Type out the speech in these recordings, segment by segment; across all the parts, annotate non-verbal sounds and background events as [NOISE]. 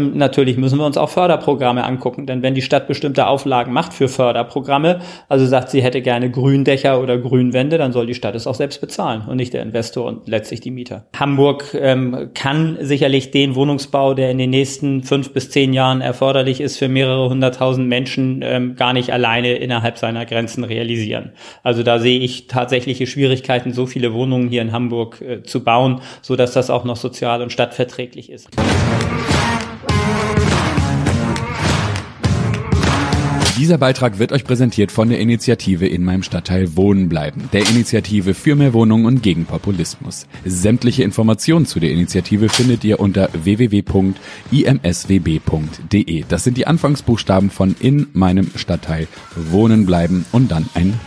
Natürlich müssen wir uns auch Förderprogramme angucken, denn wenn die Stadt bestimmte Auflagen macht für Förderprogramme, also sagt, sie hätte gerne Gründächer oder Grünwände, dann soll die Stadt es auch selbst bezahlen und nicht der Investor und letztlich die Mieter. Hamburg ähm, kann sicherlich den Wohnungsbau, der in den nächsten fünf bis zehn Jahren erforderlich ist, für mehrere hunderttausend Menschen ähm, gar nicht alleine innerhalb seiner Grenzen realisieren. Also da sehe ich tatsächliche Schwierigkeiten, so viele Wohnungen hier in Hamburg äh, zu bauen, so dass das auch noch sozial und stadtverträglich ist. Dieser Beitrag wird euch präsentiert von der Initiative in meinem Stadtteil Wohnen bleiben, der Initiative für mehr Wohnungen und gegen Populismus. Sämtliche Informationen zu der Initiative findet ihr unter www.imswb.de. Das sind die Anfangsbuchstaben von in meinem Stadtteil Wohnen bleiben und dann ein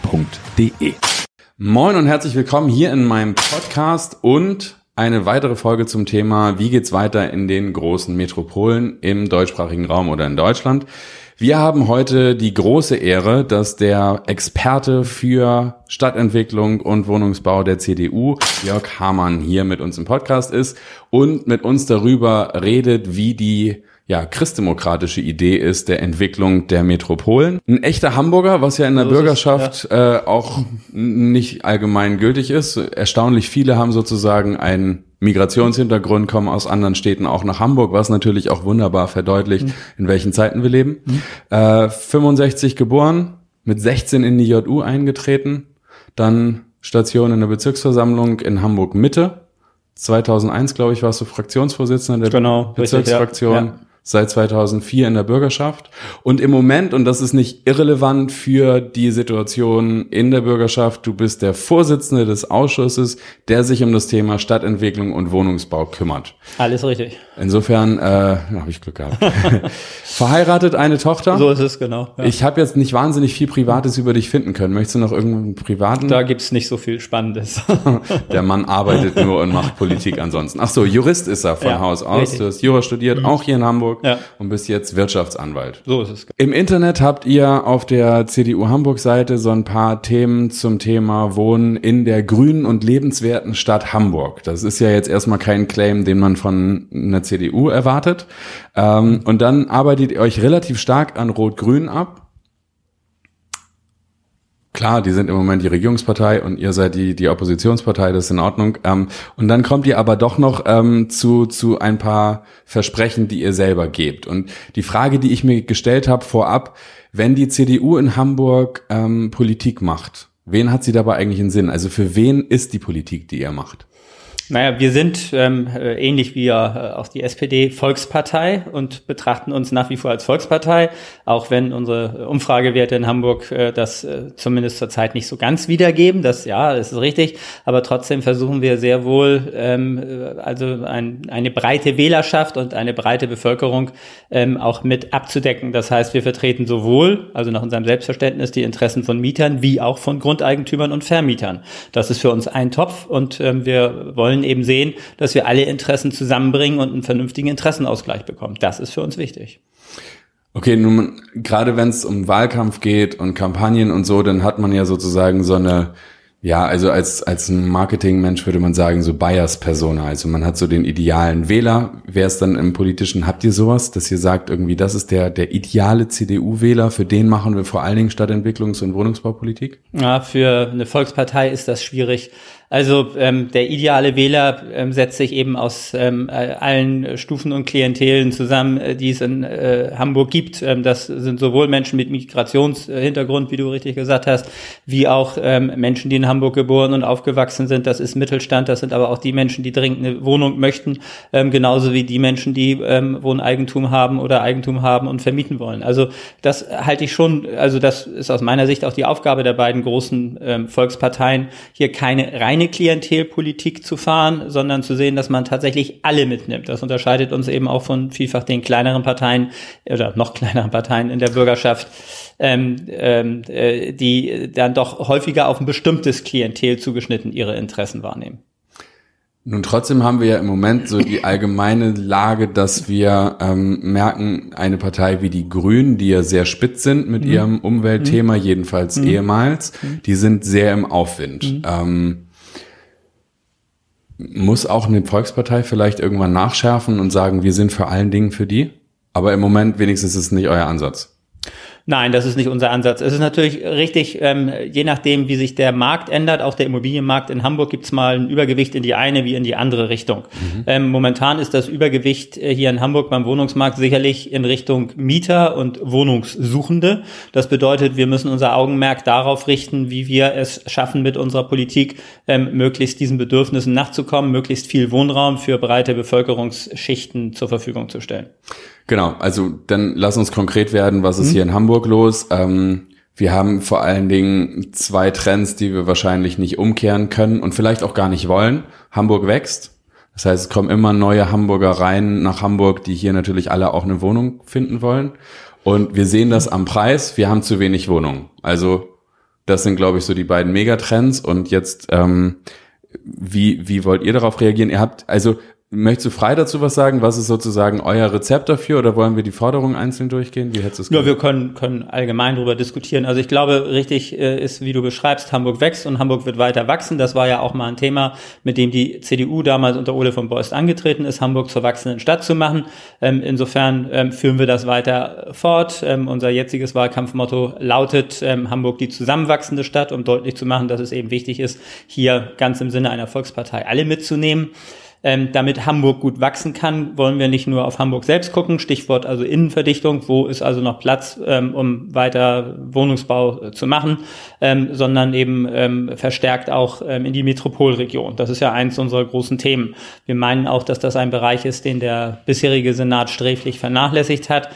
.de. Moin und herzlich willkommen hier in meinem Podcast und eine weitere Folge zum Thema, wie geht's weiter in den großen Metropolen im deutschsprachigen Raum oder in Deutschland. Wir haben heute die große Ehre, dass der Experte für Stadtentwicklung und Wohnungsbau der CDU, Jörg Hamann, hier mit uns im Podcast ist und mit uns darüber redet, wie die ja, christdemokratische Idee ist der Entwicklung der Metropolen. Ein echter Hamburger, was ja in der so Bürgerschaft es, ja. äh, auch nicht allgemein gültig ist. Erstaunlich viele haben sozusagen einen Migrationshintergrund, kommen aus anderen Städten auch nach Hamburg, was natürlich auch wunderbar verdeutlicht, mhm. in welchen Zeiten wir leben. Mhm. Äh, 65 geboren, mit 16 in die JU eingetreten, dann Station in der Bezirksversammlung in Hamburg Mitte. 2001, glaube ich, warst du Fraktionsvorsitzender der genau, Bezirksfraktion. Richtig, ja. Ja seit 2004 in der Bürgerschaft. Und im Moment, und das ist nicht irrelevant für die Situation in der Bürgerschaft, du bist der Vorsitzende des Ausschusses, der sich um das Thema Stadtentwicklung und Wohnungsbau kümmert. Alles richtig. Insofern äh, habe ich Glück gehabt. [LAUGHS] Verheiratet, eine Tochter. So ist es, genau. Ja. Ich habe jetzt nicht wahnsinnig viel Privates über dich finden können. Möchtest du noch irgendeinen privaten? Da gibt's nicht so viel Spannendes. [LAUGHS] der Mann arbeitet nur und macht Politik ansonsten. Ach so, Jurist ist er von ja, Haus aus. Richtig. Du hast Jura studiert, mhm. auch hier in Hamburg ja. und bist jetzt Wirtschaftsanwalt. So ist es. Im Internet habt ihr auf der CDU Hamburg-Seite so ein paar Themen zum Thema Wohnen in der grünen und lebenswerten Stadt Hamburg. Das ist ja jetzt erstmal kein Claim, den man von einer CDU erwartet. Ähm, und dann arbeitet ihr euch relativ stark an Rot-Grün ab. Klar, die sind im Moment die Regierungspartei und ihr seid die, die Oppositionspartei, das ist in Ordnung. Ähm, und dann kommt ihr aber doch noch ähm, zu, zu ein paar Versprechen, die ihr selber gebt. Und die Frage, die ich mir gestellt habe vorab, wenn die CDU in Hamburg ähm, Politik macht, wen hat sie dabei eigentlich in Sinn? Also für wen ist die Politik, die ihr macht? Naja, wir sind ähm, äh, ähnlich wie ja äh, auch die SPD Volkspartei und betrachten uns nach wie vor als Volkspartei, auch wenn unsere Umfragewerte in Hamburg äh, das äh, zumindest zurzeit nicht so ganz wiedergeben. Das ja, das ist richtig, aber trotzdem versuchen wir sehr wohl ähm, äh, also ein, eine breite Wählerschaft und eine breite Bevölkerung ähm, auch mit abzudecken. Das heißt, wir vertreten sowohl, also nach unserem Selbstverständnis, die Interessen von Mietern wie auch von Grundeigentümern und Vermietern. Das ist für uns ein Topf und ähm, wir wollen eben sehen, dass wir alle Interessen zusammenbringen und einen vernünftigen Interessenausgleich bekommen. Das ist für uns wichtig. Okay, nun gerade wenn es um Wahlkampf geht und Kampagnen und so, dann hat man ja sozusagen so eine ja, also als, als Marketingmensch würde man sagen, so Bias-Persona. Also man hat so den idealen Wähler. Wer ist dann im Politischen? Habt ihr sowas, dass ihr sagt, irgendwie, das ist der, der ideale CDU-Wähler, für den machen wir vor allen Dingen Stadtentwicklungs- und Wohnungsbaupolitik? Ja, für eine Volkspartei ist das schwierig. Also ähm, der ideale Wähler ähm, setzt sich eben aus ähm, allen Stufen und Klientelen zusammen, äh, die es in äh, Hamburg gibt. Ähm, das sind sowohl Menschen mit Migrationshintergrund, wie du richtig gesagt hast, wie auch ähm, Menschen, die in Hamburg geboren und aufgewachsen sind. Das ist Mittelstand. Das sind aber auch die Menschen, die dringend eine Wohnung möchten, ähm, genauso wie die Menschen, die ähm, Wohneigentum haben oder Eigentum haben und vermieten wollen. Also das halte ich schon. Also das ist aus meiner Sicht auch die Aufgabe der beiden großen ähm, Volksparteien, hier keine reine eine Klientelpolitik zu fahren, sondern zu sehen, dass man tatsächlich alle mitnimmt. Das unterscheidet uns eben auch von vielfach den kleineren Parteien oder noch kleineren Parteien in der Bürgerschaft, ähm, ähm, äh, die dann doch häufiger auf ein bestimmtes Klientel zugeschnitten ihre Interessen wahrnehmen. Nun trotzdem haben wir ja im Moment so die allgemeine Lage, dass wir ähm, merken, eine Partei wie die Grünen, die ja sehr spitz sind mit mhm. ihrem Umweltthema, mhm. jedenfalls mhm. ehemals, mhm. die sind sehr im Aufwind. Mhm. Ähm, muss auch eine Volkspartei vielleicht irgendwann nachschärfen und sagen, wir sind vor allen Dingen für die? Aber im Moment wenigstens ist es nicht euer Ansatz. Nein, das ist nicht unser Ansatz. Es ist natürlich richtig, ähm, je nachdem, wie sich der Markt ändert, auch der Immobilienmarkt in Hamburg gibt es mal ein Übergewicht in die eine wie in die andere Richtung. Mhm. Ähm, momentan ist das Übergewicht äh, hier in Hamburg beim Wohnungsmarkt sicherlich in Richtung Mieter und Wohnungssuchende. Das bedeutet, wir müssen unser Augenmerk darauf richten, wie wir es schaffen, mit unserer Politik ähm, möglichst diesen Bedürfnissen nachzukommen, möglichst viel Wohnraum für breite Bevölkerungsschichten zur Verfügung zu stellen. Genau, also dann lass uns konkret werden, was ist mhm. hier in Hamburg los? Ähm, wir haben vor allen Dingen zwei Trends, die wir wahrscheinlich nicht umkehren können und vielleicht auch gar nicht wollen. Hamburg wächst. Das heißt, es kommen immer neue Hamburger rein nach Hamburg, die hier natürlich alle auch eine Wohnung finden wollen. Und wir sehen das am Preis. Wir haben zu wenig Wohnungen. Also das sind, glaube ich, so die beiden Megatrends. Und jetzt, ähm, wie, wie wollt ihr darauf reagieren? Ihr habt, also Möchtest du frei dazu was sagen? Was ist sozusagen euer Rezept dafür oder wollen wir die Forderungen einzeln durchgehen? Wie hättest du es Ja, wir können, können allgemein darüber diskutieren. Also ich glaube, richtig äh, ist, wie du beschreibst, Hamburg wächst und Hamburg wird weiter wachsen. Das war ja auch mal ein Thema, mit dem die CDU damals unter Ole von Beust angetreten ist, Hamburg zur wachsenden Stadt zu machen. Ähm, insofern ähm, führen wir das weiter fort. Ähm, unser jetziges Wahlkampfmotto lautet Hamburg die zusammenwachsende Stadt, um deutlich zu machen, dass es eben wichtig ist, hier ganz im Sinne einer Volkspartei alle mitzunehmen. Ähm, damit Hamburg gut wachsen kann, wollen wir nicht nur auf Hamburg selbst gucken, Stichwort also Innenverdichtung, wo ist also noch Platz, ähm, um weiter Wohnungsbau äh, zu machen, ähm, sondern eben ähm, verstärkt auch ähm, in die Metropolregion. Das ist ja eins unserer großen Themen. Wir meinen auch, dass das ein Bereich ist, den der bisherige Senat sträflich vernachlässigt hat.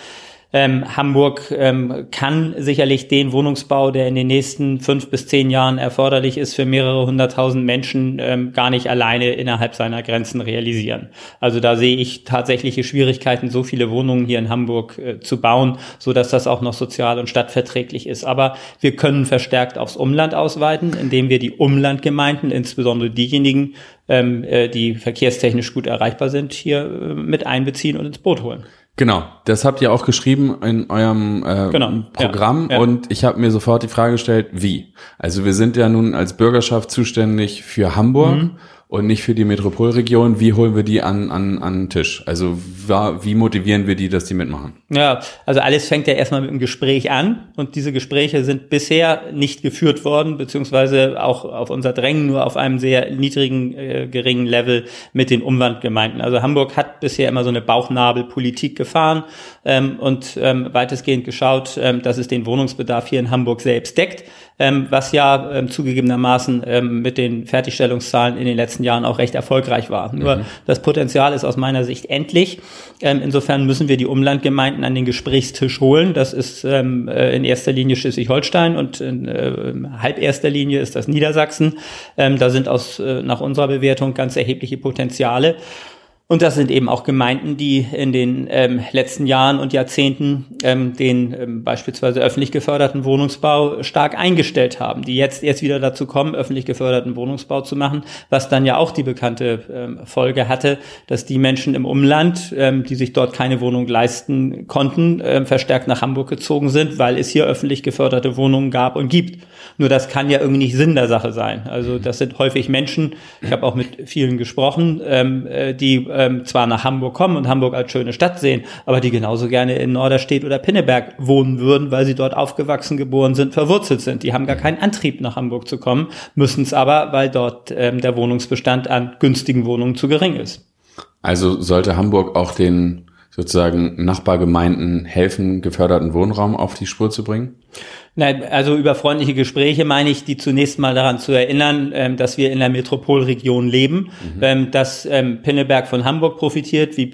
Ähm, Hamburg ähm, kann sicherlich den Wohnungsbau, der in den nächsten fünf bis zehn Jahren erforderlich ist, für mehrere hunderttausend Menschen ähm, gar nicht alleine innerhalb seiner Grenzen realisieren. Also da sehe ich tatsächliche Schwierigkeiten, so viele Wohnungen hier in Hamburg äh, zu bauen, so dass das auch noch sozial und stadtverträglich ist. Aber wir können verstärkt aufs Umland ausweiten, indem wir die Umlandgemeinden, insbesondere diejenigen, ähm, äh, die verkehrstechnisch gut erreichbar sind, hier äh, mit einbeziehen und ins Boot holen. Genau, das habt ihr auch geschrieben in eurem äh, genau. Programm ja, ja. und ich habe mir sofort die Frage gestellt, wie? Also wir sind ja nun als Bürgerschaft zuständig für Hamburg mhm und nicht für die Metropolregion. Wie holen wir die an, an, an den Tisch? Also wie motivieren wir die, dass die mitmachen? Ja, also alles fängt ja erstmal mit einem Gespräch an und diese Gespräche sind bisher nicht geführt worden, beziehungsweise auch auf unser Drängen nur auf einem sehr niedrigen, äh, geringen Level mit den Umwandgemeinden. Also Hamburg hat bisher immer so eine Bauchnabelpolitik gefahren ähm, und ähm, weitestgehend geschaut, ähm, dass es den Wohnungsbedarf hier in Hamburg selbst deckt ähm, was ja ähm, zugegebenermaßen ähm, mit den Fertigstellungszahlen in den letzten Jahren auch recht erfolgreich war. Nur mhm. das Potenzial ist aus meiner Sicht endlich. Ähm, insofern müssen wir die Umlandgemeinden an den Gesprächstisch holen. Das ist ähm, äh, in erster Linie Schleswig-Holstein und in äh, halb erster Linie ist das Niedersachsen. Ähm, da sind aus äh, nach unserer Bewertung ganz erhebliche Potenziale. Und das sind eben auch Gemeinden, die in den ähm, letzten Jahren und Jahrzehnten ähm, den ähm, beispielsweise öffentlich geförderten Wohnungsbau stark eingestellt haben, die jetzt erst wieder dazu kommen, öffentlich geförderten Wohnungsbau zu machen, was dann ja auch die bekannte ähm, Folge hatte, dass die Menschen im Umland, ähm, die sich dort keine Wohnung leisten konnten, ähm, verstärkt nach Hamburg gezogen sind, weil es hier öffentlich geförderte Wohnungen gab und gibt. Nur das kann ja irgendwie nicht Sinn der Sache sein. Also das sind häufig Menschen, ich habe auch mit vielen gesprochen, ähm, äh, die ähm, zwar nach Hamburg kommen und Hamburg als schöne Stadt sehen, aber die genauso gerne in Norderstedt oder Pinneberg wohnen würden, weil sie dort aufgewachsen, geboren sind, verwurzelt sind. Die haben gar keinen Antrieb, nach Hamburg zu kommen, müssen es aber, weil dort ähm, der Wohnungsbestand an günstigen Wohnungen zu gering ist. Also sollte Hamburg auch den sozusagen Nachbargemeinden helfen, geförderten Wohnraum auf die Spur zu bringen? Nein, also über freundliche Gespräche meine ich, die zunächst mal daran zu erinnern, ähm, dass wir in der Metropolregion leben, mhm. ähm, dass ähm, Pinneberg von Hamburg profitiert, wie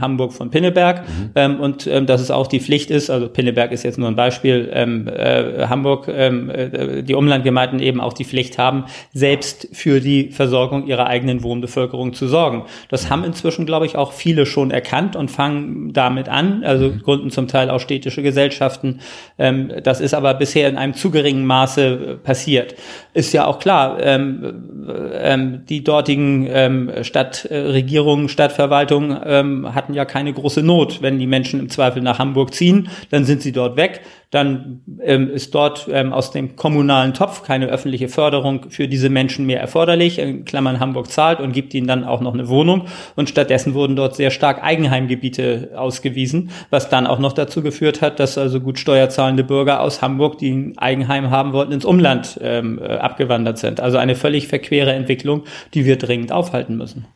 Hamburg von Pinneberg mhm. Und dass es auch die Pflicht ist, also Pinneberg ist jetzt nur ein Beispiel, äh, Hamburg, äh, die Umlandgemeinden eben auch die Pflicht haben, selbst für die Versorgung ihrer eigenen Wohnbevölkerung zu sorgen. Das haben inzwischen, glaube ich, auch viele schon erkannt und fangen damit an, also mhm. gründen zum Teil auch städtische Gesellschaften. das ist aber bisher in einem zu geringen Maße äh, passiert. Ist ja auch klar, ähm, ähm, die dortigen ähm, Stadtregierungen, Stadtverwaltungen ähm, hatten ja keine große Not. Wenn die Menschen im Zweifel nach Hamburg ziehen, dann sind sie dort weg. dann ähm, ist dort ähm, aus dem kommunalen Topf keine öffentliche Förderung für diese Menschen mehr erforderlich. In Klammern Hamburg zahlt und gibt ihnen dann auch noch eine Wohnung. Und stattdessen wurden dort sehr stark Eigenheimgebiete ausgewiesen, was dann auch noch dazu geführt hat, dass also gut steuerzahlende Bürger aus Hamburg, die ein Eigenheim haben wollten, ins Umland ähm, äh, abgewandert sind. Also eine völlig verquere Entwicklung, die wir dringend aufhalten müssen.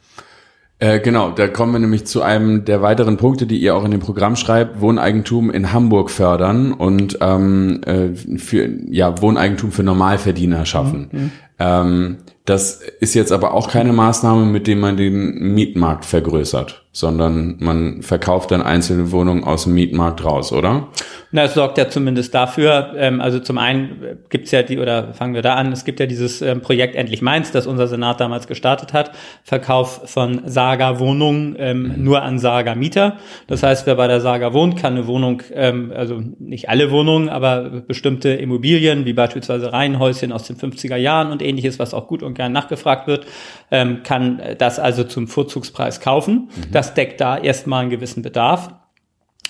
Äh, genau, da kommen wir nämlich zu einem der weiteren Punkte, die ihr auch in dem Programm schreibt, Wohneigentum in Hamburg fördern und ähm, äh, für ja Wohneigentum für Normalverdiener schaffen. Mhm. Ähm, das ist jetzt aber auch keine Maßnahme, mit dem man den Mietmarkt vergrößert, sondern man verkauft dann einzelne Wohnungen aus dem Mietmarkt raus, oder? Na, es sorgt ja zumindest dafür, ähm, also zum einen gibt's ja die, oder fangen wir da an, es gibt ja dieses ähm, Projekt Endlich Mainz, das unser Senat damals gestartet hat, Verkauf von Saga Wohnungen ähm, mhm. nur an Saga Mieter. Das heißt, wer bei der Saga wohnt, kann eine Wohnung, ähm, also nicht alle Wohnungen, aber bestimmte Immobilien, wie beispielsweise Reihenhäuschen aus den 50er Jahren und ähnliches, was auch gut gern nachgefragt wird, ähm, kann das also zum Vorzugspreis kaufen. Mhm. Das deckt da erstmal einen gewissen Bedarf.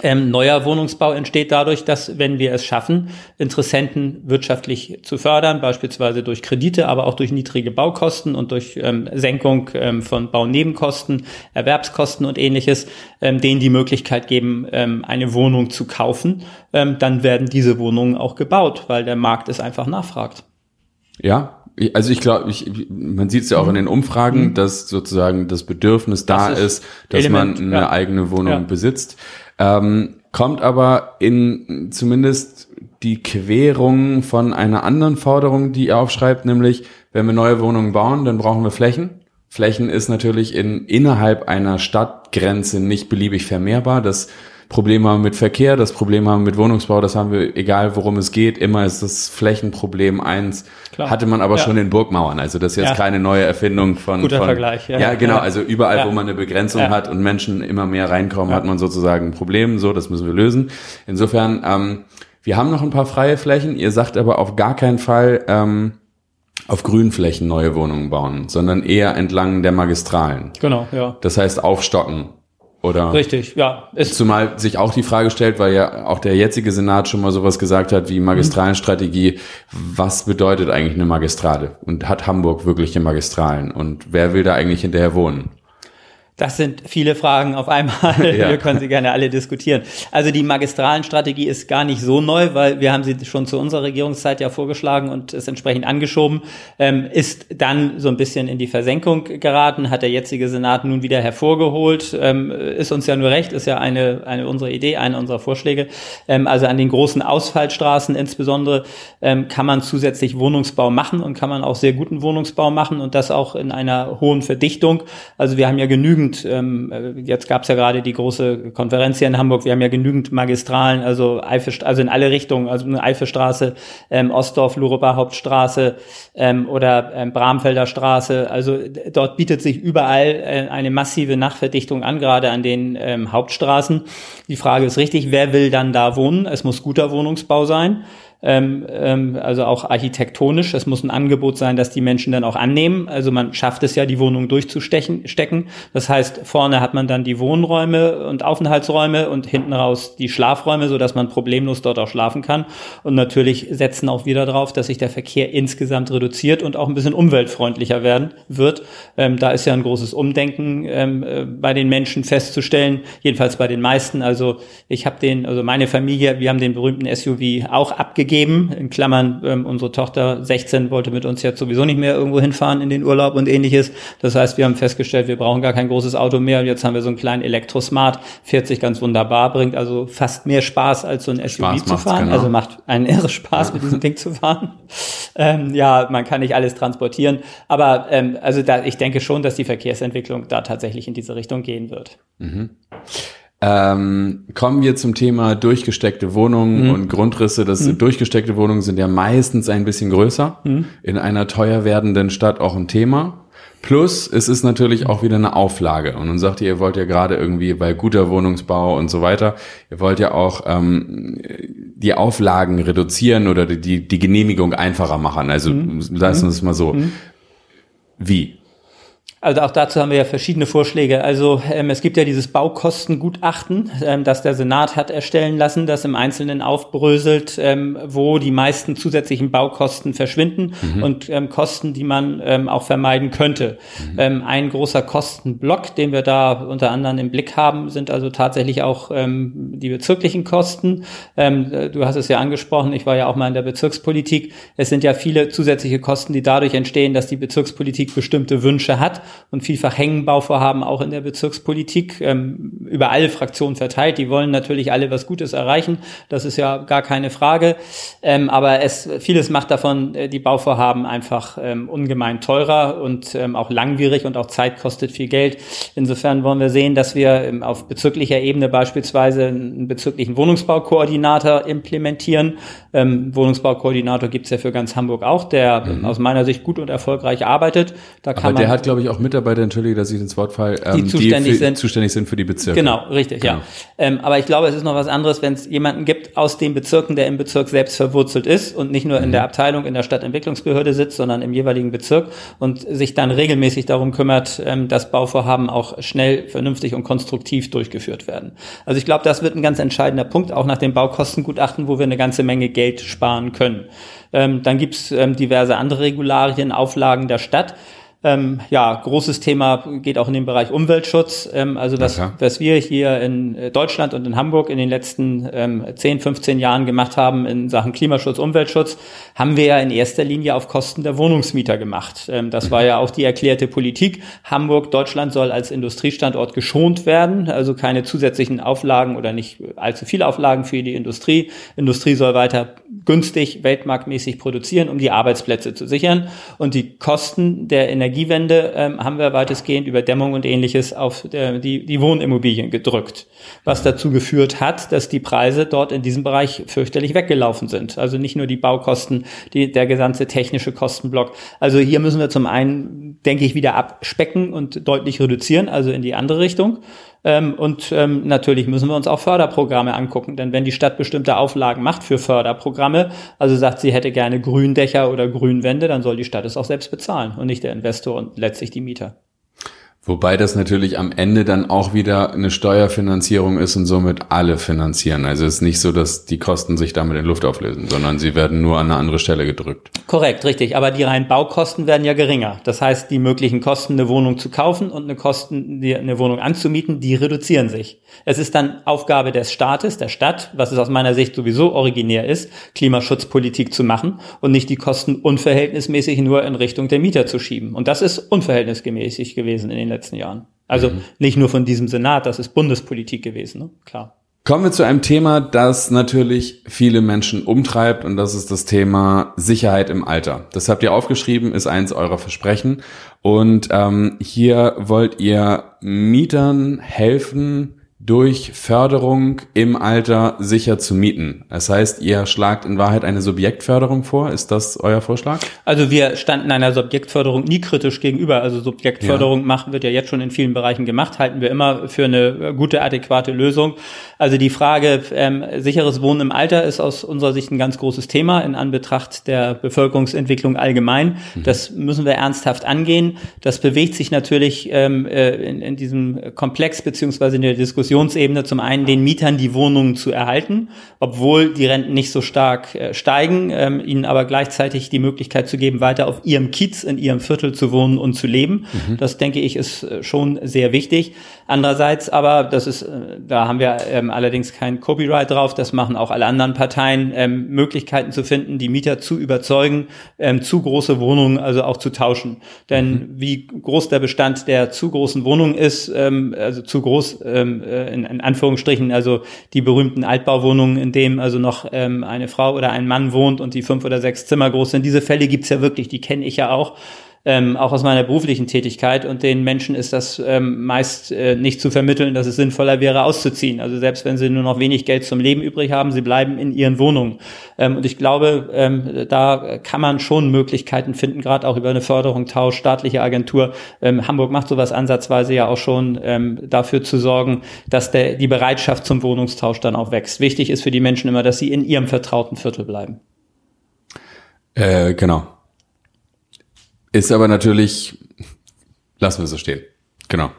Ähm, neuer Wohnungsbau entsteht dadurch, dass, wenn wir es schaffen, Interessenten wirtschaftlich zu fördern, beispielsweise durch Kredite, aber auch durch niedrige Baukosten und durch ähm, Senkung ähm, von Baunebenkosten, Erwerbskosten und ähnliches, ähm, denen die Möglichkeit geben, ähm, eine Wohnung zu kaufen, ähm, dann werden diese Wohnungen auch gebaut, weil der Markt es einfach nachfragt. Ja, also ich glaube, man sieht es ja auch in den Umfragen, mhm. dass sozusagen das Bedürfnis da das ist, ist, dass Element, man eine ja. eigene Wohnung ja. besitzt. Ähm, kommt aber in zumindest die Querung von einer anderen Forderung, die ihr aufschreibt, nämlich, wenn wir neue Wohnungen bauen, dann brauchen wir Flächen. Flächen ist natürlich in, innerhalb einer Stadtgrenze nicht beliebig vermehrbar. Das Problem haben mit Verkehr, das Problem haben mit Wohnungsbau, das haben wir, egal worum es geht, immer ist das Flächenproblem eins. Klar. Hatte man aber ja. schon in Burgmauern. Also das ist jetzt ja. keine neue Erfindung von. Guter von, Vergleich, ja. Ja, genau. Also überall, wo man eine Begrenzung hat und Menschen immer mehr reinkommen, hat man sozusagen ein Problem. So, das müssen wir lösen. Insofern, ähm, wir haben noch ein paar freie Flächen. Ihr sagt aber auf gar keinen Fall, ähm, auf Grünflächen neue Wohnungen bauen, sondern eher entlang der Magistralen. Genau, ja. Das heißt aufstocken. Oder Richtig, ja. Ist Zumal sich auch die Frage stellt, weil ja auch der jetzige Senat schon mal sowas gesagt hat wie Magistralenstrategie. Was bedeutet eigentlich eine Magistrale? Und hat Hamburg wirkliche Magistralen? Und wer will da eigentlich hinterher wohnen? Das sind viele Fragen auf einmal. [LAUGHS] Ja. Wir können sie gerne alle diskutieren. Also die Magistralenstrategie ist gar nicht so neu, weil wir haben sie schon zu unserer Regierungszeit ja vorgeschlagen und es entsprechend angeschoben. Ähm, ist dann so ein bisschen in die Versenkung geraten, hat der jetzige Senat nun wieder hervorgeholt. Ähm, ist uns ja nur recht, ist ja eine, eine unserer Idee, eine unserer Vorschläge. Ähm, also an den großen Ausfallstraßen insbesondere ähm, kann man zusätzlich Wohnungsbau machen und kann man auch sehr guten Wohnungsbau machen und das auch in einer hohen Verdichtung. Also wir haben ja genügend genügend, ähm, äh, jetzt gab es ja gerade die große Konferenz hier in Hamburg, wir haben ja genügend Magistralen, also Eifel, also in alle Richtungen, also eine Eifelstraße, ähm, Ostdorf, Lurupa Hauptstraße ähm, oder ähm, Bramfelder Straße. Also dort bietet sich überall äh, eine massive Nachverdichtung an, gerade an den ähm, Hauptstraßen. Die Frage ist richtig, wer will dann da wohnen? Es muss guter Wohnungsbau sein ähm, ähm, also auch architektonisch. Es muss ein Angebot sein, das die Menschen dann auch annehmen. Also man schafft es ja, die Wohnung durchzustecken. Stecken. Das heißt, vorne hat man dann die Wohnräume und Aufenthaltsräume und hinten raus die Schlafräume, so dass man problemlos dort auch schlafen kann. Und natürlich setzen auch wieder darauf, dass sich der Verkehr insgesamt reduziert und auch ein bisschen umweltfreundlicher werden wird. Ähm, da ist ja ein großes Umdenken ähm, äh, bei den Menschen festzustellen, jedenfalls bei den meisten. Also ich habe den, also meine Familie, wir haben den berühmten SUV auch abgegeben gegeben. In Klammern, ähm, unsere Tochter 16 wollte mit uns jetzt sowieso nicht mehr irgendwo hinfahren in den Urlaub und ähnliches. Das heißt, wir haben festgestellt, wir brauchen gar kein großes Auto mehr. Jetzt haben wir so einen kleinen Elektrosmart, fährt sich ganz wunderbar, bringt also fast mehr Spaß als so ein SUV Spaß zu fahren. Genau. Also macht einen irre Spaß, ja. mit diesem Ding zu fahren. Ähm, ja, man kann nicht alles transportieren. Aber ähm, also da, ich denke schon, dass die Verkehrsentwicklung da tatsächlich in diese Richtung gehen wird. Mhm. Ähm, kommen wir zum Thema durchgesteckte Wohnungen mhm. und Grundrisse. Das mhm. durchgesteckte Wohnungen sind ja meistens ein bisschen größer. Mhm. In einer teuer werdenden Stadt auch ein Thema. Plus, es ist natürlich auch wieder eine Auflage. Und dann sagt ihr, ihr wollt ja gerade irgendwie bei guter Wohnungsbau und so weiter, ihr wollt ja auch ähm, die Auflagen reduzieren oder die, die Genehmigung einfacher machen. Also mhm. lassen wir es mal so. Mhm. Wie? Also auch dazu haben wir ja verschiedene Vorschläge. Also ähm, es gibt ja dieses Baukostengutachten, ähm, das der Senat hat erstellen lassen, das im Einzelnen aufbröselt, ähm, wo die meisten zusätzlichen Baukosten verschwinden mhm. und ähm, Kosten, die man ähm, auch vermeiden könnte. Mhm. Ähm, ein großer Kostenblock, den wir da unter anderem im Blick haben, sind also tatsächlich auch ähm, die bezirklichen Kosten. Ähm, du hast es ja angesprochen, ich war ja auch mal in der Bezirkspolitik. Es sind ja viele zusätzliche Kosten, die dadurch entstehen, dass die Bezirkspolitik bestimmte Wünsche hat und vielfach hängen Bauvorhaben auch in der Bezirkspolitik ähm, über alle Fraktionen verteilt. Die wollen natürlich alle was Gutes erreichen. Das ist ja gar keine Frage. Ähm, aber es, vieles macht davon äh, die Bauvorhaben einfach ähm, ungemein teurer und ähm, auch langwierig und auch Zeit kostet viel Geld. Insofern wollen wir sehen, dass wir ähm, auf bezirklicher Ebene beispielsweise einen bezirklichen Wohnungsbaukoordinator implementieren. Ähm, Wohnungsbaukoordinator gibt's ja für ganz Hamburg auch, der mhm. aus meiner Sicht gut und erfolgreich arbeitet. Da kann Aber der man, hat, glaube ich, auch Mitarbeiter, entschuldige, dass ich ins Wort fall, ähm, die, zuständig, die für, sind. zuständig sind für die Bezirke. Genau, richtig, genau. ja. Ähm, aber ich glaube, es ist noch was anderes, wenn es jemanden gibt aus den Bezirken, der im Bezirk selbst verwurzelt ist und nicht nur mhm. in der Abteilung in der Stadtentwicklungsbehörde sitzt, sondern im jeweiligen Bezirk und sich dann regelmäßig darum kümmert, ähm, dass Bauvorhaben auch schnell, vernünftig und konstruktiv durchgeführt werden. Also ich glaube, das wird ein ganz entscheidender Punkt, auch nach dem Baukostengutachten, wo wir eine ganze Menge Geld sparen können. Ähm, dann gibt's ähm, diverse andere Regularien, Auflagen der Stadt. Ähm, ja, großes Thema geht auch in den Bereich Umweltschutz. Ähm, also das, okay. was wir hier in äh, Deutschland und in Hamburg in den letzten ähm, 10, 15 Jahren gemacht haben in Sachen Klimaschutz, Umweltschutz, haben wir ja in erster Linie auf Kosten der Wohnungsmieter gemacht. Ähm, das war ja auch die erklärte Politik. Hamburg, Deutschland soll als Industriestandort geschont werden, also keine zusätzlichen Auflagen oder nicht allzu viele Auflagen für die Industrie. Industrie soll weiter günstig, weltmarktmäßig produzieren, um die Arbeitsplätze zu sichern. Und die Kosten der Energie Energiewende ähm, haben wir weitestgehend über Dämmung und ähnliches auf der, die, die Wohnimmobilien gedrückt, was dazu geführt hat, dass die Preise dort in diesem Bereich fürchterlich weggelaufen sind. Also nicht nur die Baukosten, die, der gesamte technische Kostenblock. Also hier müssen wir zum einen, denke ich, wieder abspecken und deutlich reduzieren, also in die andere Richtung. Ähm, und ähm, natürlich müssen wir uns auch Förderprogramme angucken, denn wenn die Stadt bestimmte Auflagen macht für Förderprogramme, also sagt, sie hätte gerne Gründächer oder Grünwände, dann soll die Stadt es auch selbst bezahlen und nicht der Investor und letztlich die Mieter. Wobei das natürlich am Ende dann auch wieder eine Steuerfinanzierung ist und somit alle finanzieren. Also es ist nicht so, dass die Kosten sich damit in Luft auflösen, sondern sie werden nur an eine andere Stelle gedrückt. Korrekt, richtig. Aber die reinen Baukosten werden ja geringer. Das heißt, die möglichen Kosten, eine Wohnung zu kaufen und eine Kosten, eine Wohnung anzumieten, die reduzieren sich. Es ist dann Aufgabe des Staates, der Stadt, was es aus meiner Sicht sowieso originär ist, Klimaschutzpolitik zu machen und nicht die Kosten unverhältnismäßig nur in Richtung der Mieter zu schieben. Und das ist unverhältnismäßig gewesen in den letzten Jahren. Also mhm. nicht nur von diesem Senat, das ist Bundespolitik gewesen, ne? klar. Kommen wir zu einem Thema, das natürlich viele Menschen umtreibt und das ist das Thema Sicherheit im Alter. Das habt ihr aufgeschrieben, ist eins eurer Versprechen und ähm, hier wollt ihr Mietern helfen, durch Förderung im Alter sicher zu mieten. Das heißt, ihr schlagt in Wahrheit eine Subjektförderung vor. Ist das euer Vorschlag? Also wir standen einer Subjektförderung nie kritisch gegenüber. Also Subjektförderung ja. machen wird ja jetzt schon in vielen Bereichen gemacht, halten wir immer für eine gute, adäquate Lösung. Also die Frage ähm, sicheres Wohnen im Alter ist aus unserer Sicht ein ganz großes Thema in Anbetracht der Bevölkerungsentwicklung allgemein. Mhm. Das müssen wir ernsthaft angehen. Das bewegt sich natürlich ähm, äh, in, in diesem Komplex beziehungsweise in der Diskussion Diskussionsebene zum einen den Mietern die Wohnungen zu erhalten, obwohl die Renten nicht so stark äh, steigen, ähm, ihnen aber gleichzeitig die Möglichkeit zu geben, weiter auf ihrem Kiez, in ihrem Viertel zu wohnen und zu leben. Mhm. Das denke ich ist äh, schon sehr wichtig. Andererseits aber, das ist, äh, da haben wir ähm, allerdings kein Copyright drauf, das machen auch alle anderen Parteien, ähm, Möglichkeiten zu finden, die Mieter zu überzeugen, ähm, zu große Wohnungen also auch zu tauschen. Denn mhm. wie groß der Bestand der zu großen Wohnungen ist, ähm, also zu groß, ähm, äh, in, in Anführungsstrichen, also die berühmten Altbauwohnungen, in dem also noch ähm, eine Frau oder ein Mann wohnt und die fünf oder sechs Zimmer groß sind. Diese Fälle gibt's ja wirklich, die kenne ich ja auch ähm, auch aus meiner beruflichen Tätigkeit. Und den Menschen ist das ähm, meist äh, nicht zu vermitteln, dass es sinnvoller wäre, auszuziehen. Also selbst wenn sie nur noch wenig Geld zum Leben übrig haben, sie bleiben in ihren Wohnungen. Ähm, und ich glaube, ähm, da kann man schon Möglichkeiten finden, gerade auch über eine Förderung, Tausch, staatliche Agentur. Ähm, Hamburg macht sowas ansatzweise ja auch schon, ähm, dafür zu sorgen, dass der, die Bereitschaft zum Wohnungstausch dann auch wächst. Wichtig ist für die Menschen immer, dass sie in ihrem vertrauten Viertel bleiben. Äh, genau. Ist aber natürlich Lassen wir so stehen. Genau.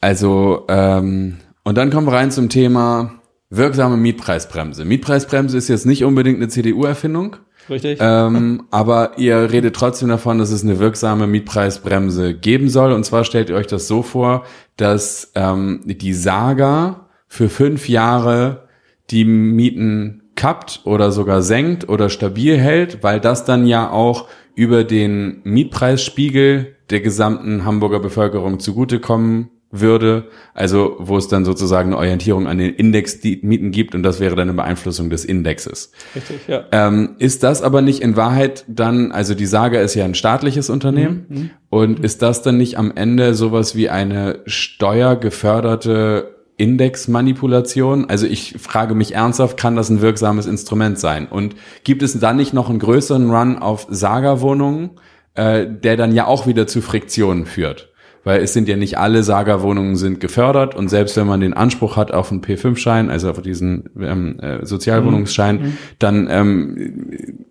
Also, ähm, und dann kommen wir rein zum Thema wirksame Mietpreisbremse. Mietpreisbremse ist jetzt nicht unbedingt eine CDU-Erfindung. Richtig. Ähm, aber ihr redet trotzdem davon, dass es eine wirksame Mietpreisbremse geben soll. Und zwar stellt ihr euch das so vor, dass ähm, die Saga für fünf Jahre die Mieten kappt oder sogar senkt oder stabil hält, weil das dann ja auch über den Mietpreisspiegel der gesamten Hamburger Bevölkerung zugutekommen würde, also wo es dann sozusagen eine Orientierung an den Indexmieten gibt und das wäre dann eine Beeinflussung des Indexes. Richtig, ja. Ähm, ist das aber nicht in Wahrheit dann, also die Saga ist ja ein staatliches Unternehmen mhm. mhm. und mhm. ist das dann nicht am Ende sowas wie eine steuergeförderte Indexmanipulation? Also ich frage mich ernsthaft, kann das ein wirksames Instrument sein? Und gibt es dann nicht noch einen größeren Run auf Saga-Wohnungen, äh, der dann ja auch wieder zu Friktionen führt? weil es sind ja nicht alle Saga-Wohnungen sind gefördert und selbst wenn man den Anspruch hat auf einen P5-Schein, also auf diesen ähm, äh, Sozialwohnungsschein, mhm. dann ähm,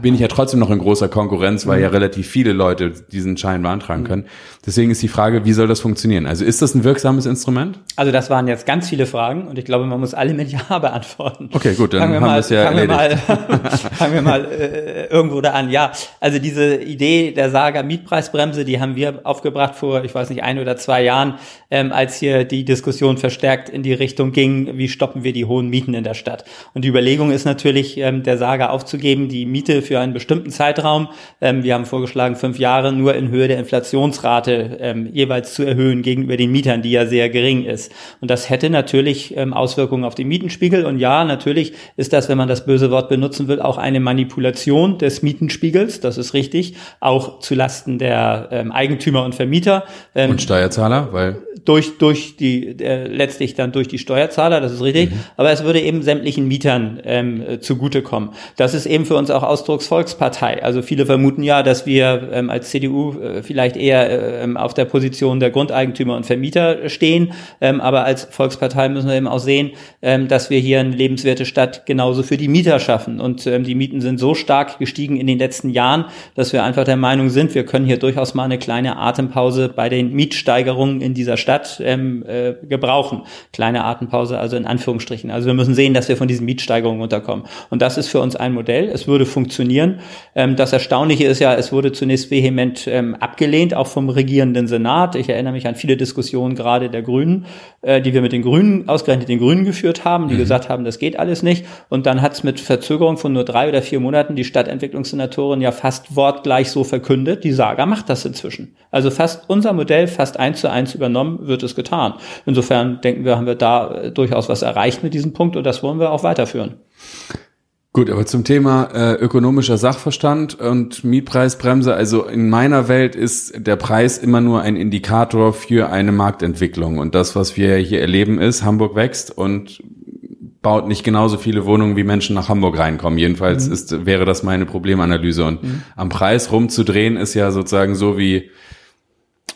bin ich ja trotzdem noch in großer Konkurrenz, weil mhm. ja relativ viele Leute diesen Schein beantragen mhm. können. Deswegen ist die Frage, wie soll das funktionieren? Also ist das ein wirksames Instrument? Also das waren jetzt ganz viele Fragen und ich glaube, man muss alle mit Ja [LAUGHS] beantworten. Okay, gut, dann haben wir es ja fangen erledigt. Wir mal, [LAUGHS] fangen wir mal äh, irgendwo da an. Ja, also diese Idee der Saga Mietpreisbremse, die haben wir aufgebracht vor, ich weiß nicht, ein oder zwei Jahren, ähm, als hier die Diskussion verstärkt in die Richtung ging, wie stoppen wir die hohen Mieten in der Stadt. Und die Überlegung ist natürlich, ähm, der Saga aufzugeben, die Miete Miete für einen bestimmten Zeitraum, ähm, wir haben vorgeschlagen, fünf Jahre nur in Höhe der Inflationsrate ähm, jeweils zu erhöhen gegenüber den Mietern, die ja sehr gering ist. Und das hätte natürlich ähm, Auswirkungen auf den Mietenspiegel. Und ja, natürlich ist das, wenn man das böse Wort benutzen will, auch eine Manipulation des Mietenspiegels. Das ist richtig, auch zu Lasten der ähm, Eigentümer und Vermieter. Ähm, und Steuerzahler, weil durch durch die äh, letztlich dann durch die Steuerzahler, das ist richtig. Mhm. Aber es würde eben sämtlichen Mietern ähm, zugutekommen. Das ist eben für uns auch Ausdrucksvolkspartei. Also viele vermuten ja, dass wir ähm, als CDU äh, vielleicht eher ähm, auf der Position der Grundeigentümer und Vermieter stehen. Ähm, aber als Volkspartei müssen wir eben auch sehen, ähm, dass wir hier eine lebenswerte Stadt genauso für die Mieter schaffen. Und ähm, die Mieten sind so stark gestiegen in den letzten Jahren, dass wir einfach der Meinung sind, wir können hier durchaus mal eine kleine Atempause bei den Mietsteigerungen in dieser Stadt ähm, äh, gebrauchen. Kleine Atempause, also in Anführungsstrichen. Also wir müssen sehen, dass wir von diesen Mietsteigerungen unterkommen. Und das ist für uns ein Modell. Es würde funktionieren funktionieren. Ähm, das Erstaunliche ist ja, es wurde zunächst vehement ähm, abgelehnt, auch vom regierenden Senat. Ich erinnere mich an viele Diskussionen gerade der Grünen, äh, die wir mit den Grünen, ausgerechnet den Grünen geführt haben, die mhm. gesagt haben, das geht alles nicht. Und dann hat es mit Verzögerung von nur drei oder vier Monaten die Stadtentwicklungssenatorin ja fast wortgleich so verkündet, die Saga macht das inzwischen. Also fast unser Modell, fast eins zu eins übernommen, wird es getan. Insofern denken wir, haben wir da äh, durchaus was erreicht mit diesem Punkt und das wollen wir auch weiterführen. Gut, aber zum Thema äh, ökonomischer Sachverstand und Mietpreisbremse, also in meiner Welt ist der Preis immer nur ein Indikator für eine Marktentwicklung. Und das, was wir hier erleben, ist, Hamburg wächst und baut nicht genauso viele Wohnungen, wie Menschen nach Hamburg reinkommen. Jedenfalls mhm. ist, wäre das meine Problemanalyse. Und mhm. am Preis rumzudrehen ist ja sozusagen so wie,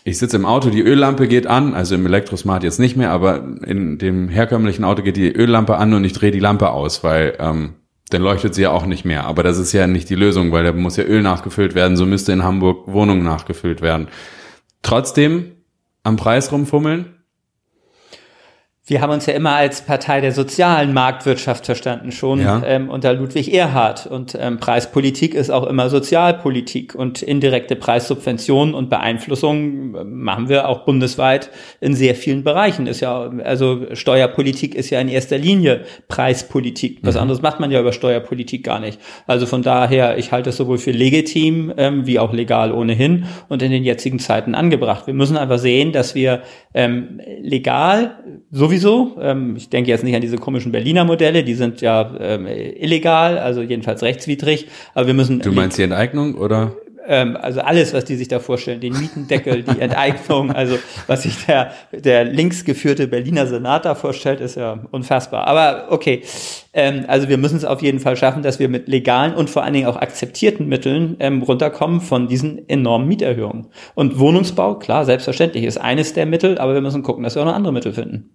ich sitze im Auto, die Öllampe geht an, also im Elektrosmart jetzt nicht mehr, aber in dem herkömmlichen Auto geht die Öllampe an und ich drehe die Lampe aus, weil ähm, dann leuchtet sie ja auch nicht mehr. Aber das ist ja nicht die Lösung, weil da muss ja Öl nachgefüllt werden. So müsste in Hamburg Wohnungen nachgefüllt werden. Trotzdem am Preis rumfummeln, wir haben uns ja immer als Partei der sozialen Marktwirtschaft verstanden, schon ja. ähm, unter Ludwig Erhard. Und ähm, Preispolitik ist auch immer Sozialpolitik und indirekte Preissubventionen und Beeinflussungen äh, machen wir auch bundesweit in sehr vielen Bereichen. Ist ja also Steuerpolitik ist ja in erster Linie Preispolitik. Was mhm. anderes macht man ja über Steuerpolitik gar nicht. Also von daher, ich halte es sowohl für legitim ähm, wie auch legal ohnehin und in den jetzigen Zeiten angebracht. Wir müssen einfach sehen, dass wir ähm, legal sowieso sowieso. Ähm, ich denke jetzt nicht an diese komischen Berliner Modelle, die sind ja ähm, illegal, also jedenfalls rechtswidrig. Aber wir müssen. Du meinst die Enteignung oder? Ähm, also alles, was die sich da vorstellen, den Mietendeckel, die [LAUGHS] Enteignung, also was sich der, der links geführte Berliner Senat da vorstellt, ist ja unfassbar. Aber okay, ähm, also wir müssen es auf jeden Fall schaffen, dass wir mit legalen und vor allen Dingen auch akzeptierten Mitteln ähm, runterkommen von diesen enormen Mieterhöhungen. Und Wohnungsbau, klar, selbstverständlich, ist eines der Mittel, aber wir müssen gucken, dass wir auch noch andere Mittel finden.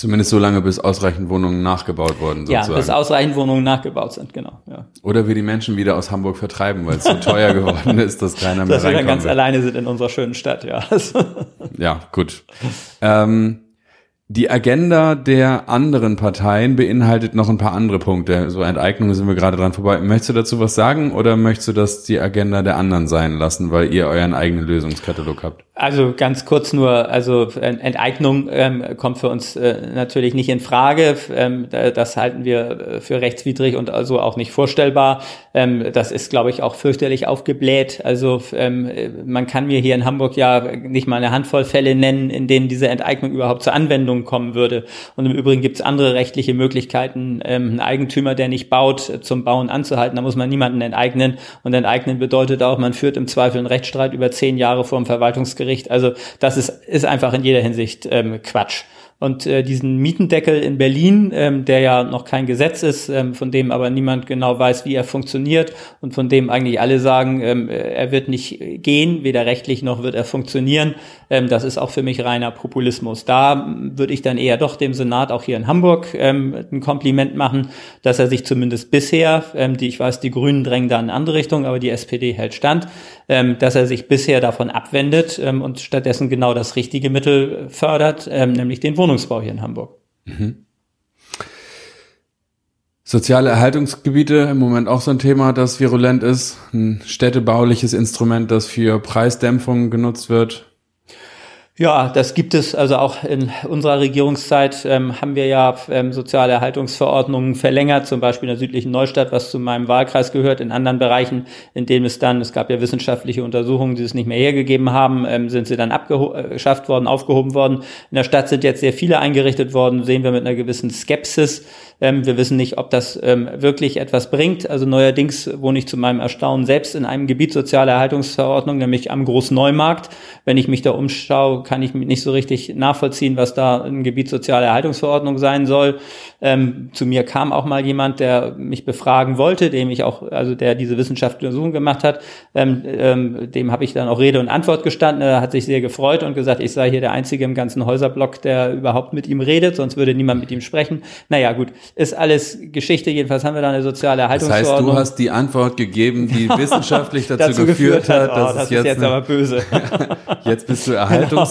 Zumindest so lange, bis ausreichend Wohnungen nachgebaut wurden. Sozusagen. Ja, bis ausreichend Wohnungen nachgebaut sind, genau. Ja. Oder wir die Menschen wieder aus Hamburg vertreiben, weil es so teuer geworden ist, dass keiner [LAUGHS] mehr dass reinkommt. Dass wir dann ganz will. alleine sind in unserer schönen Stadt, ja. [LAUGHS] ja, gut. Ähm, die Agenda der anderen Parteien beinhaltet noch ein paar andere Punkte. So Enteignungen sind wir gerade dran vorbei. Möchtest du dazu was sagen oder möchtest du das die Agenda der anderen sein lassen, weil ihr euren eigenen Lösungskatalog habt? Also ganz kurz nur, also Enteignung ähm, kommt für uns äh, natürlich nicht in Frage. Ähm, das halten wir äh, für rechtswidrig und also auch nicht vorstellbar. Ähm, das ist, glaube ich, auch fürchterlich aufgebläht. Also ähm, man kann mir hier in Hamburg ja nicht mal eine Handvoll Fälle nennen, in denen diese Enteignung überhaupt zur Anwendung kommen würde. Und im Übrigen gibt es andere rechtliche Möglichkeiten, ähm, einen Eigentümer, der nicht baut, zum Bauen anzuhalten. Da muss man niemanden enteignen. Und enteignen bedeutet auch, man führt im Zweifel einen Rechtsstreit über zehn Jahre vor dem Verwaltungsgericht Gericht. Also das ist, ist einfach in jeder Hinsicht ähm, Quatsch. Und äh, diesen Mietendeckel in Berlin, ähm, der ja noch kein Gesetz ist, ähm, von dem aber niemand genau weiß, wie er funktioniert und von dem eigentlich alle sagen, ähm, er wird nicht gehen, weder rechtlich noch wird er funktionieren, ähm, das ist auch für mich reiner Populismus. Da würde ich dann eher doch dem Senat auch hier in Hamburg ähm, ein Kompliment machen, dass er sich zumindest bisher, ähm, die ich weiß, die Grünen drängen da in eine andere Richtung, aber die SPD hält stand, ähm, dass er sich bisher davon abwendet ähm, und stattdessen genau das richtige Mittel fördert, ähm, nämlich den Wohnungsbau. Hier in Hamburg. Mhm. Soziale Erhaltungsgebiete im Moment auch so ein Thema, das virulent ist. Ein städtebauliches Instrument, das für Preisdämpfung genutzt wird. Ja, das gibt es also auch in unserer Regierungszeit ähm, haben wir ja ähm, soziale Erhaltungsverordnungen verlängert, zum Beispiel in der südlichen Neustadt, was zu meinem Wahlkreis gehört. In anderen Bereichen, in denen es dann, es gab ja wissenschaftliche Untersuchungen, die es nicht mehr hergegeben haben, ähm, sind sie dann abgeschafft worden, aufgehoben worden. In der Stadt sind jetzt sehr viele eingerichtet worden, sehen wir mit einer gewissen Skepsis. Ähm, wir wissen nicht, ob das ähm, wirklich etwas bringt. Also neuerdings wohne ich zu meinem Erstaunen selbst in einem Gebiet soziale Erhaltungsverordnung, nämlich am Großneumarkt. Wenn ich mich da umschaue, kann ich nicht so richtig nachvollziehen, was da ein Gebiet soziale Erhaltungsverordnung sein soll. Ähm, zu mir kam auch mal jemand, der mich befragen wollte, dem ich auch, also der diese wissenschaftliche Untersuchung gemacht hat. Ähm, ähm, dem habe ich dann auch Rede und Antwort gestanden. Er hat sich sehr gefreut und gesagt, ich sei hier der Einzige im ganzen Häuserblock, der überhaupt mit ihm redet, sonst würde niemand mit ihm sprechen. Naja, gut, ist alles Geschichte. Jedenfalls haben wir da eine soziale Erhaltungsverordnung. Das heißt, du hast die Antwort gegeben, die [LAUGHS] wissenschaftlich dazu, dazu geführt, hat, dass oh, das es jetzt, ist jetzt aber böse. [LAUGHS] [LAUGHS] jetzt bist du erhaltungswürdig.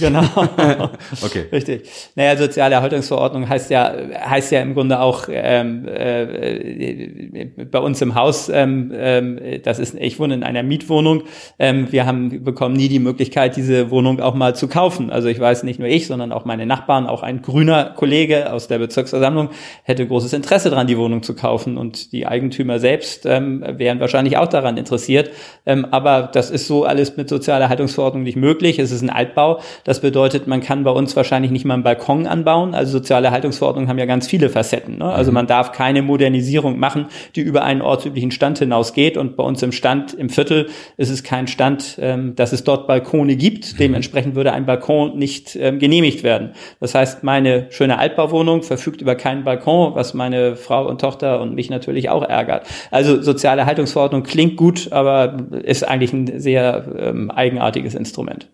Genau. genau. [LAUGHS] okay. Richtig. Naja, soziale Erhaltungsverordnung heißt ja heißt ja im Grunde auch ähm, äh, bei uns im Haus, ähm, äh, das ist, ich wohne in einer Mietwohnung. Ähm, wir haben bekommen nie die Möglichkeit, diese Wohnung auch mal zu kaufen. Also ich weiß nicht nur ich, sondern auch meine Nachbarn, auch ein grüner Kollege aus der Bezirksversammlung hätte großes Interesse daran, die Wohnung zu kaufen und die Eigentümer selbst ähm, wären wahrscheinlich auch daran interessiert. Ähm, aber das ist so alles mit sozialer Haltungsverordnung nicht möglich. Es ist ein Altbau. Das bedeutet, man kann bei uns wahrscheinlich nicht mal einen Balkon anbauen. Also soziale Haltungsverordnungen haben ja ganz ganz viele Facetten. Ne? Also mhm. man darf keine Modernisierung machen, die über einen ortsüblichen Stand hinausgeht. Und bei uns im Stand, im Viertel, ist es kein Stand, ähm, dass es dort Balkone gibt. Mhm. Dementsprechend würde ein Balkon nicht ähm, genehmigt werden. Das heißt, meine schöne Altbauwohnung verfügt über keinen Balkon, was meine Frau und Tochter und mich natürlich auch ärgert. Also soziale Haltungsverordnung klingt gut, aber ist eigentlich ein sehr ähm, eigenartiges Instrument.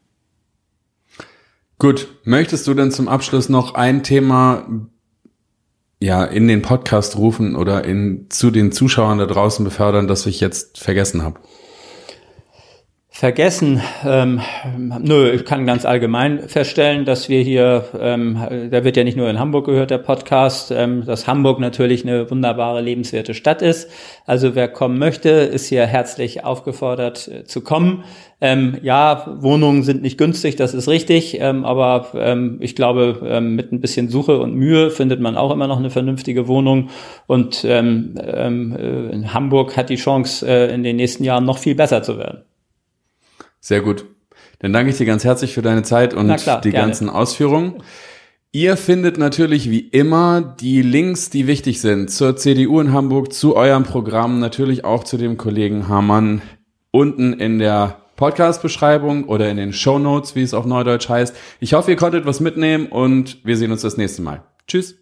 Gut, möchtest du denn zum Abschluss noch ein Thema ja in den Podcast rufen oder in zu den Zuschauern da draußen befördern, das ich jetzt vergessen habe? Vergessen, ähm, nö, ich kann ganz allgemein feststellen, dass wir hier, ähm, da wird ja nicht nur in Hamburg gehört, der Podcast, ähm, dass Hamburg natürlich eine wunderbare, lebenswerte Stadt ist. Also wer kommen möchte, ist hier herzlich aufgefordert äh, zu kommen. Ähm, ja, Wohnungen sind nicht günstig, das ist richtig, ähm, aber ähm, ich glaube, ähm, mit ein bisschen Suche und Mühe findet man auch immer noch eine vernünftige Wohnung. Und ähm, ähm, äh, Hamburg hat die Chance, äh, in den nächsten Jahren noch viel besser zu werden. Sehr gut. Dann danke ich dir ganz herzlich für deine Zeit und klar, die gerne. ganzen Ausführungen. Ihr findet natürlich wie immer die Links, die wichtig sind zur CDU in Hamburg, zu eurem Programm, natürlich auch zu dem Kollegen Hamann unten in der Podcast-Beschreibung oder in den Show Notes, wie es auf Neudeutsch heißt. Ich hoffe, ihr konntet was mitnehmen und wir sehen uns das nächste Mal. Tschüss.